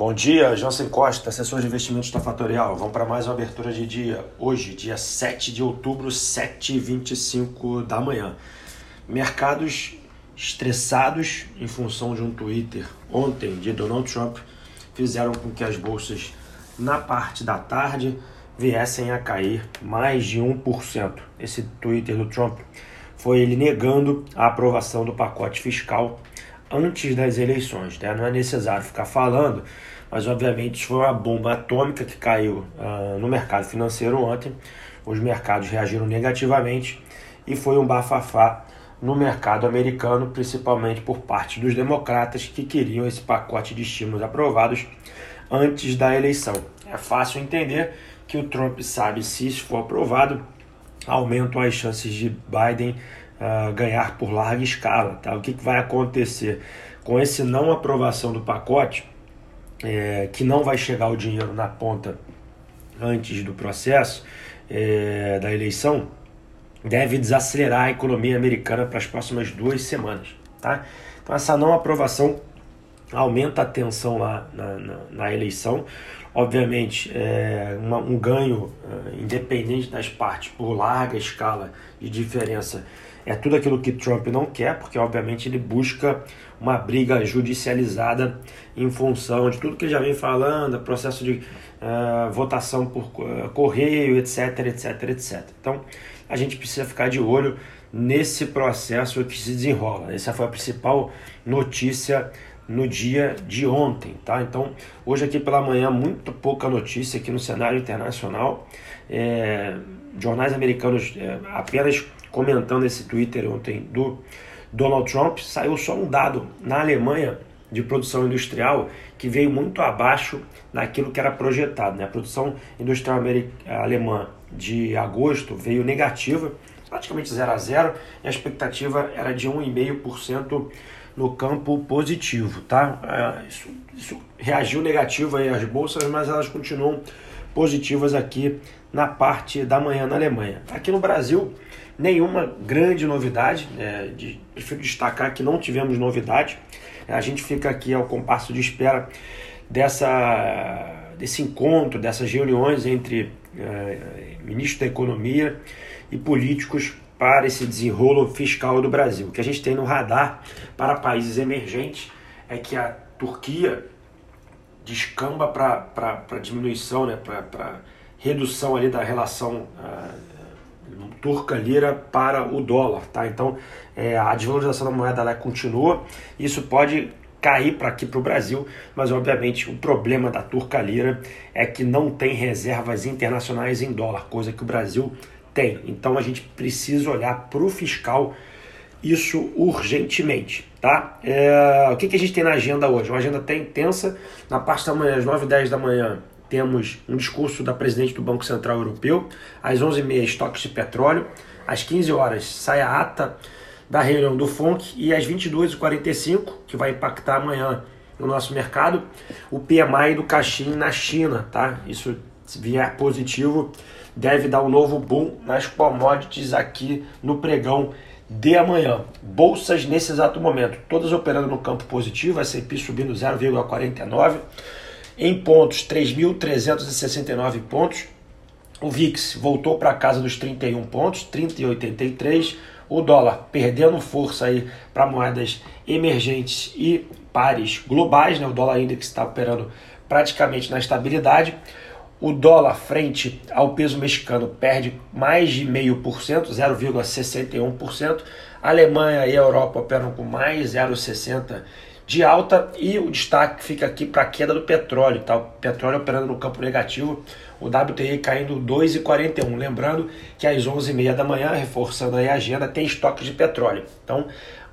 Bom dia, Jansen Costa, assessor de investimentos da Fatorial. Vamos para mais uma abertura de dia. Hoje, dia 7 de outubro, 7h25 da manhã. Mercados estressados em função de um Twitter ontem de Donald Trump fizeram com que as bolsas na parte da tarde viessem a cair mais de 1%. Esse Twitter do Trump foi ele negando a aprovação do pacote fiscal antes das eleições. Né? Não é necessário ficar falando, mas obviamente isso foi uma bomba atômica que caiu uh, no mercado financeiro ontem. Os mercados reagiram negativamente e foi um bafafá no mercado americano, principalmente por parte dos democratas que queriam esse pacote de estímulos aprovados antes da eleição. É fácil entender que o Trump sabe se isso for aprovado, aumentam as chances de Biden uh, ganhar por larga escala. Tá? O que, que vai acontecer com esse não aprovação do pacote, é, que não vai chegar o dinheiro na ponta antes do processo é, da eleição, deve desacelerar a economia americana para as próximas duas semanas. Tá? Então, essa não aprovação aumenta a tensão lá na, na, na eleição. Obviamente, é uma, um ganho é, independente das partes por larga escala de diferença é tudo aquilo que Trump não quer, porque obviamente ele busca uma briga judicializada em função de tudo que ele já vem falando, processo de uh, votação por uh, correio, etc, etc, etc. Então, a gente precisa ficar de olho nesse processo que se desenrola. Essa foi a principal notícia no dia de ontem, tá? Então, hoje aqui pela manhã, muito pouca notícia aqui no cenário internacional. É, jornais americanos é, apenas comentando esse Twitter ontem do Donald Trump, saiu só um dado na Alemanha de produção industrial que veio muito abaixo daquilo que era projetado. Né? A produção industrial alemã de agosto veio negativa, praticamente 0 a 0, e a expectativa era de 1,5% no campo positivo. Tá? É, isso, isso reagiu negativo aí às bolsas, mas elas continuam positivas aqui na parte da manhã na Alemanha. Aqui no Brasil, nenhuma grande novidade. É, de, prefiro destacar que não tivemos novidade. A gente fica aqui ao compasso de espera dessa, desse encontro, dessas reuniões entre é, ministros da Economia e políticos para esse desenrolo fiscal do Brasil. O que a gente tem no radar para países emergentes é que a Turquia descamba para diminuição, né, para redução ali da relação uh, turca lira para o dólar, tá? Então é, a desvalorização da moeda lá continua, isso pode cair para aqui para o Brasil, mas obviamente o problema da turca lira é que não tem reservas internacionais em dólar, coisa que o Brasil tem. Então a gente precisa olhar para o fiscal isso urgentemente, tá? É, o que, que a gente tem na agenda hoje? Uma agenda até intensa, na parte da manhã, às 9 e 10 da manhã, temos um discurso da presidente do Banco Central Europeu, às 11h30 estoques de petróleo, às 15 horas sai a ata da reunião do FONC e às 22h45, que vai impactar amanhã no nosso mercado, o PMI do Caixin na China, tá? Isso vier positivo, deve dar um novo boom nas commodities aqui no pregão de amanhã. Bolsas nesse exato momento, todas operando no campo positivo, a S&P subindo 0,49, em pontos, 3.369 pontos. O VIX voltou para casa dos 31 pontos, 30,83. O dólar perdendo força aí para moedas emergentes e pares globais, né? O dólar index está operando praticamente na estabilidade. O dólar frente ao peso mexicano perde mais de 0,5%, 0,61%. A Alemanha e a Europa operam com mais 0,60% de alta e o destaque fica aqui para a queda do petróleo, tá? O petróleo operando no campo negativo, o WTI caindo 2,41. Lembrando que às 11h30 da manhã, reforçando aí a agenda, tem estoque de petróleo. Então,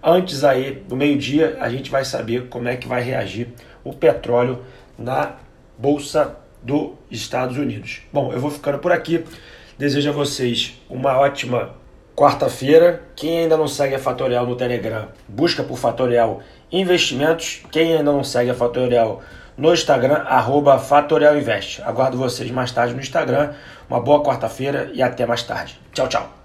antes aí do meio-dia, a gente vai saber como é que vai reagir o petróleo na Bolsa dos Estados Unidos. Bom, eu vou ficando por aqui. Desejo a vocês uma ótima quarta-feira. Quem ainda não segue a Fatorial no Telegram, busca por Fatorial Investimentos. Quem ainda não segue a Fatorial no Instagram, arroba Fatorial Invest. Aguardo vocês mais tarde no Instagram. Uma boa quarta-feira e até mais tarde. Tchau, tchau.